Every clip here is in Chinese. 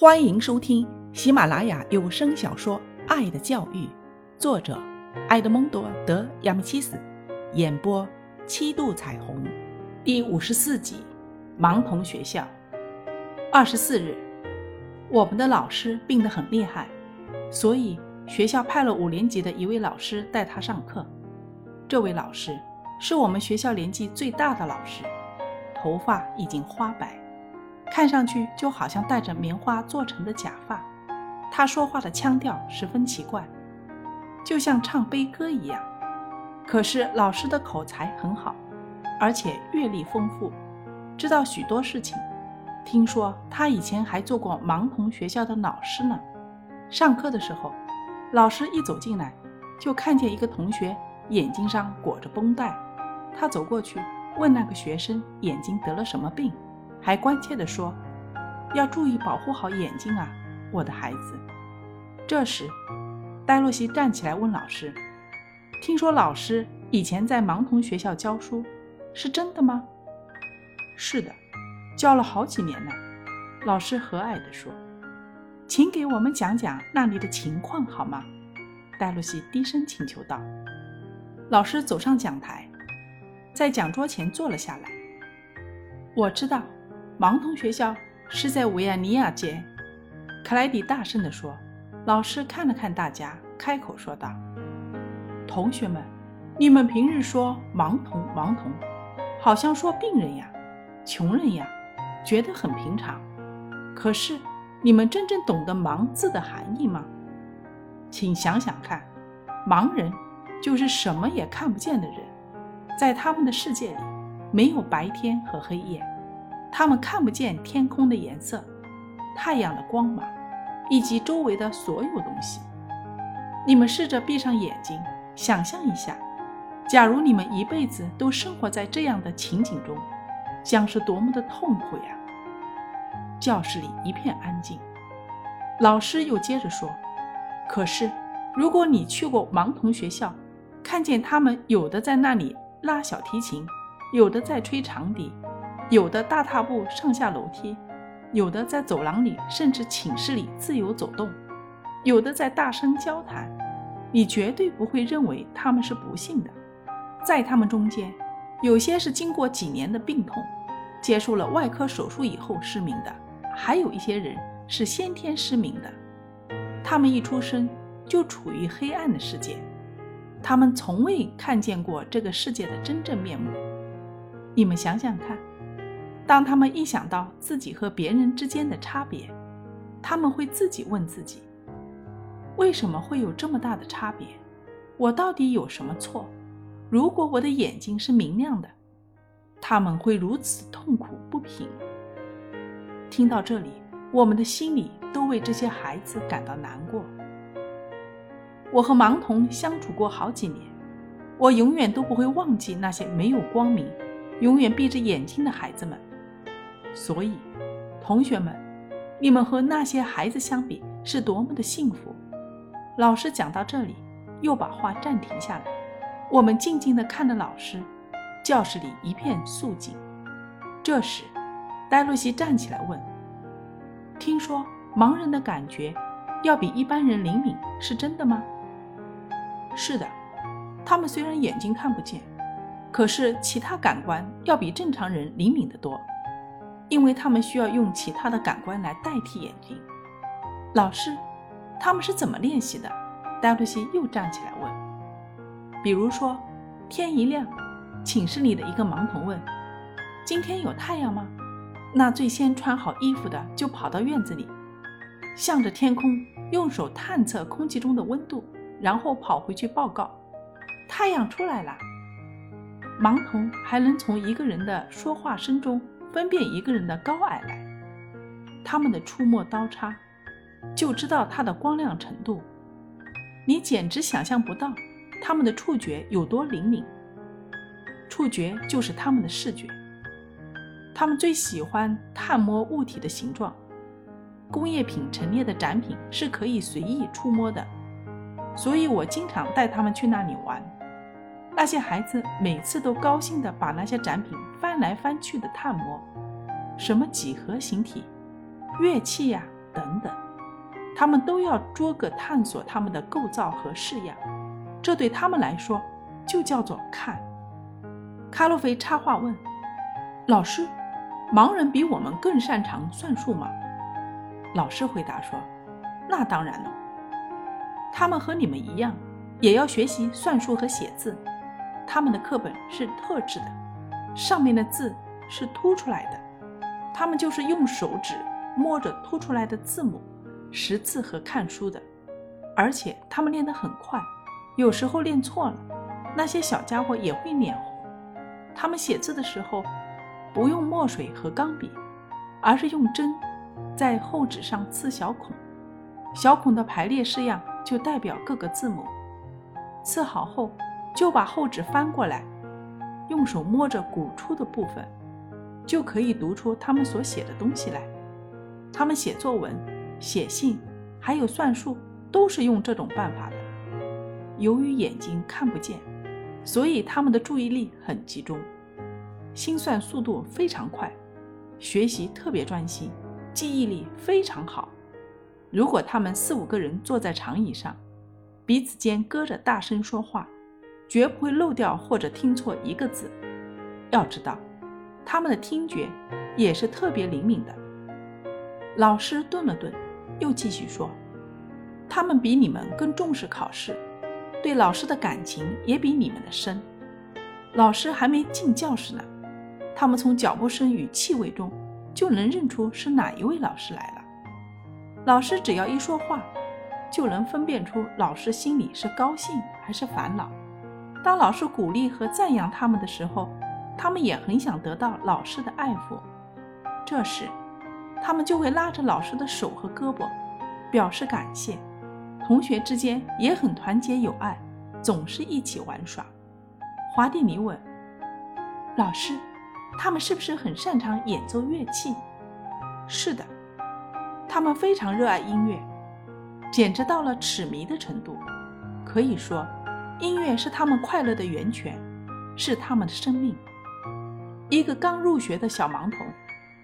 欢迎收听喜马拉雅有声小说《爱的教育》，作者埃德蒙多·德亚米契斯，演播七度彩虹，第五十四集《盲童学校》。二十四日，我们的老师病得很厉害，所以学校派了五年级的一位老师带他上课。这位老师是我们学校年纪最大的老师，头发已经花白。看上去就好像戴着棉花做成的假发。他说话的腔调十分奇怪，就像唱悲歌一样。可是老师的口才很好，而且阅历丰富，知道许多事情。听说他以前还做过盲童学校的老师呢。上课的时候，老师一走进来，就看见一个同学眼睛上裹着绷带。他走过去问那个学生眼睛得了什么病。还关切地说：“要注意保护好眼睛啊，我的孩子。”这时，戴洛西站起来问老师：“听说老师以前在盲童学校教书，是真的吗？”“是的，教了好几年了。”老师和蔼地说。“请给我们讲讲那里的情况好吗？”戴洛西低声请求道。老师走上讲台，在讲桌前坐了下来。“我知道。”盲童学校是在维亚尼亚街，克莱迪大声地说。老师看了看大家，开口说道：“同学们，你们平日说盲童，盲童，好像说病人呀、穷人呀，觉得很平常。可是，你们真正懂得‘盲’字的含义吗？请想想看，盲人就是什么也看不见的人，在他们的世界里，没有白天和黑夜。”他们看不见天空的颜色、太阳的光芒，以及周围的所有东西。你们试着闭上眼睛，想象一下，假如你们一辈子都生活在这样的情景中，将是多么的痛苦呀！教室里一片安静。老师又接着说：“可是，如果你去过盲童学校，看见他们有的在那里拉小提琴，有的在吹长笛。”有的大踏步上下楼梯，有的在走廊里甚至寝室里自由走动，有的在大声交谈。你绝对不会认为他们是不幸的。在他们中间，有些是经过几年的病痛，接受了外科手术以后失明的；还有一些人是先天失明的。他们一出生就处于黑暗的世界，他们从未看见过这个世界的真正面目。你们想想看。当他们一想到自己和别人之间的差别，他们会自己问自己：为什么会有这么大的差别？我到底有什么错？如果我的眼睛是明亮的，他们会如此痛苦不平。听到这里，我们的心里都为这些孩子感到难过。我和盲童相处过好几年，我永远都不会忘记那些没有光明、永远闭着眼睛的孩子们。所以，同学们，你们和那些孩子相比是多么的幸福！老师讲到这里，又把话暂停下来。我们静静地看着老师，教室里一片肃静。这时，戴洛西站起来问：“听说盲人的感觉要比一般人灵敏，是真的吗？”“是的，他们虽然眼睛看不见，可是其他感官要比正常人灵敏得多。”因为他们需要用其他的感官来代替眼睛。老师，他们是怎么练习的？戴洛西又站起来问。比如说，天一亮，寝室里的一个盲童问：“今天有太阳吗？”那最先穿好衣服的就跑到院子里，向着天空用手探测空气中的温度，然后跑回去报告：“太阳出来了。”盲童还能从一个人的说话声中。分辨一个人的高矮来，他们的触摸刀叉，就知道它的光亮程度。你简直想象不到他们的触觉有多灵敏。触觉就是他们的视觉。他们最喜欢探摸物体的形状。工业品陈列的展品是可以随意触摸的，所以我经常带他们去那里玩。那些孩子每次都高兴地把那些展品翻来翻去的探摸，什么几何形体、乐器呀、等等，他们都要捉个探索他们的构造和式样，这对他们来说就叫做看。卡洛菲插话问：“老师，盲人比我们更擅长算术吗？”老师回答说：“那当然了，他们和你们一样，也要学习算术和写字。他们的课本是特制的，上面的字是凸出来的，他们就是用手指摸着凸出来的字母识字和看书的。而且他们练得很快，有时候练错了，那些小家伙也会脸红。他们写字的时候，不用墨水和钢笔，而是用针。”在厚纸上刺小孔，小孔的排列式样就代表各个字母。刺好后，就把厚纸翻过来，用手摸着鼓出的部分，就可以读出他们所写的东西来。他们写作文、写信，还有算术，都是用这种办法的。由于眼睛看不见，所以他们的注意力很集中，心算速度非常快，学习特别专心。记忆力非常好。如果他们四五个人坐在长椅上，彼此间隔着大声说话，绝不会漏掉或者听错一个字。要知道，他们的听觉也是特别灵敏的。老师顿了顿，又继续说：“他们比你们更重视考试，对老师的感情也比你们的深。老师还没进教室呢，他们从脚步声与气味中。”就能认出是哪一位老师来了。老师只要一说话，就能分辨出老师心里是高兴还是烦恼。当老师鼓励和赞扬他们的时候，他们也很想得到老师的爱抚。这时，他们就会拉着老师的手和胳膊，表示感谢。同学之间也很团结友爱，总是一起玩耍。华蒂尼问老师。他们是不是很擅长演奏乐器？是的，他们非常热爱音乐，简直到了痴迷的程度。可以说，音乐是他们快乐的源泉，是他们的生命。一个刚入学的小盲童，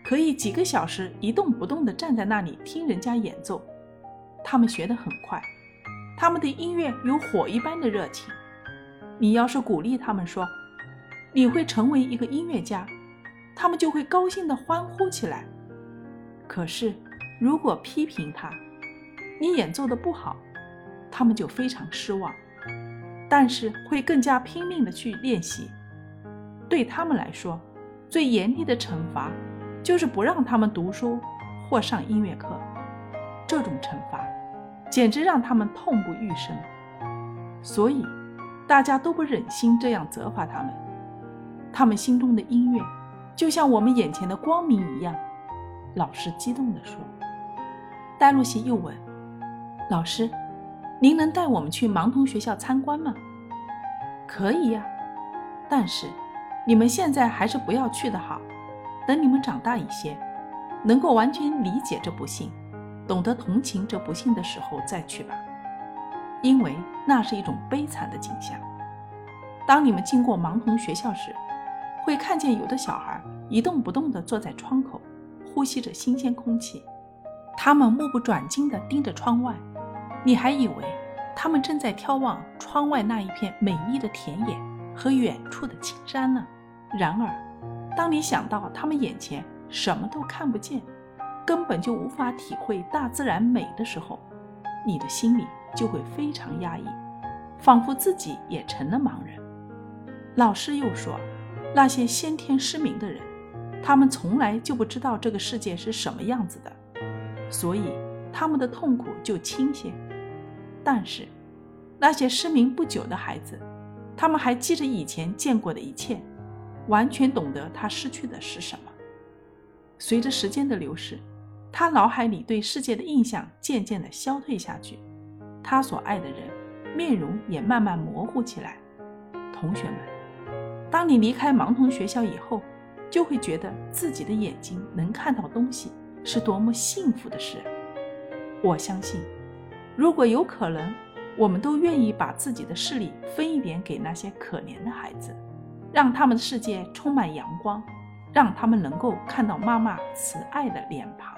可以几个小时一动不动地站在那里听人家演奏。他们学得很快，他们对音乐有火一般的热情。你要是鼓励他们说，你会成为一个音乐家。他们就会高兴地欢呼起来。可是，如果批评他，你演奏的不好，他们就非常失望，但是会更加拼命地去练习。对他们来说，最严厉的惩罚就是不让他们读书或上音乐课。这种惩罚简直让他们痛不欲生，所以大家都不忍心这样责罚他们。他们心中的音乐。就像我们眼前的光明一样，老师激动地说。戴露西又问：“老师，您能带我们去盲童学校参观吗？”“可以呀，但是你们现在还是不要去的好。等你们长大一些，能够完全理解这不幸，懂得同情这不幸的时候再去吧，因为那是一种悲惨的景象。当你们经过盲童学校时。”会看见有的小孩一动不动地坐在窗口，呼吸着新鲜空气，他们目不转睛地盯着窗外，你还以为他们正在眺望窗外那一片美丽的田野和远处的青山呢。然而，当你想到他们眼前什么都看不见，根本就无法体会大自然美的时候，你的心里就会非常压抑，仿佛自己也成了盲人。老师又说。那些先天失明的人，他们从来就不知道这个世界是什么样子的，所以他们的痛苦就轻些。但是，那些失明不久的孩子，他们还记着以前见过的一切，完全懂得他失去的是什么。随着时间的流逝，他脑海里对世界的印象渐渐地消退下去，他所爱的人面容也慢慢模糊起来。同学们。当你离开盲童学校以后，就会觉得自己的眼睛能看到东西是多么幸福的事。我相信，如果有可能，我们都愿意把自己的视力分一点给那些可怜的孩子，让他们的世界充满阳光，让他们能够看到妈妈慈爱的脸庞。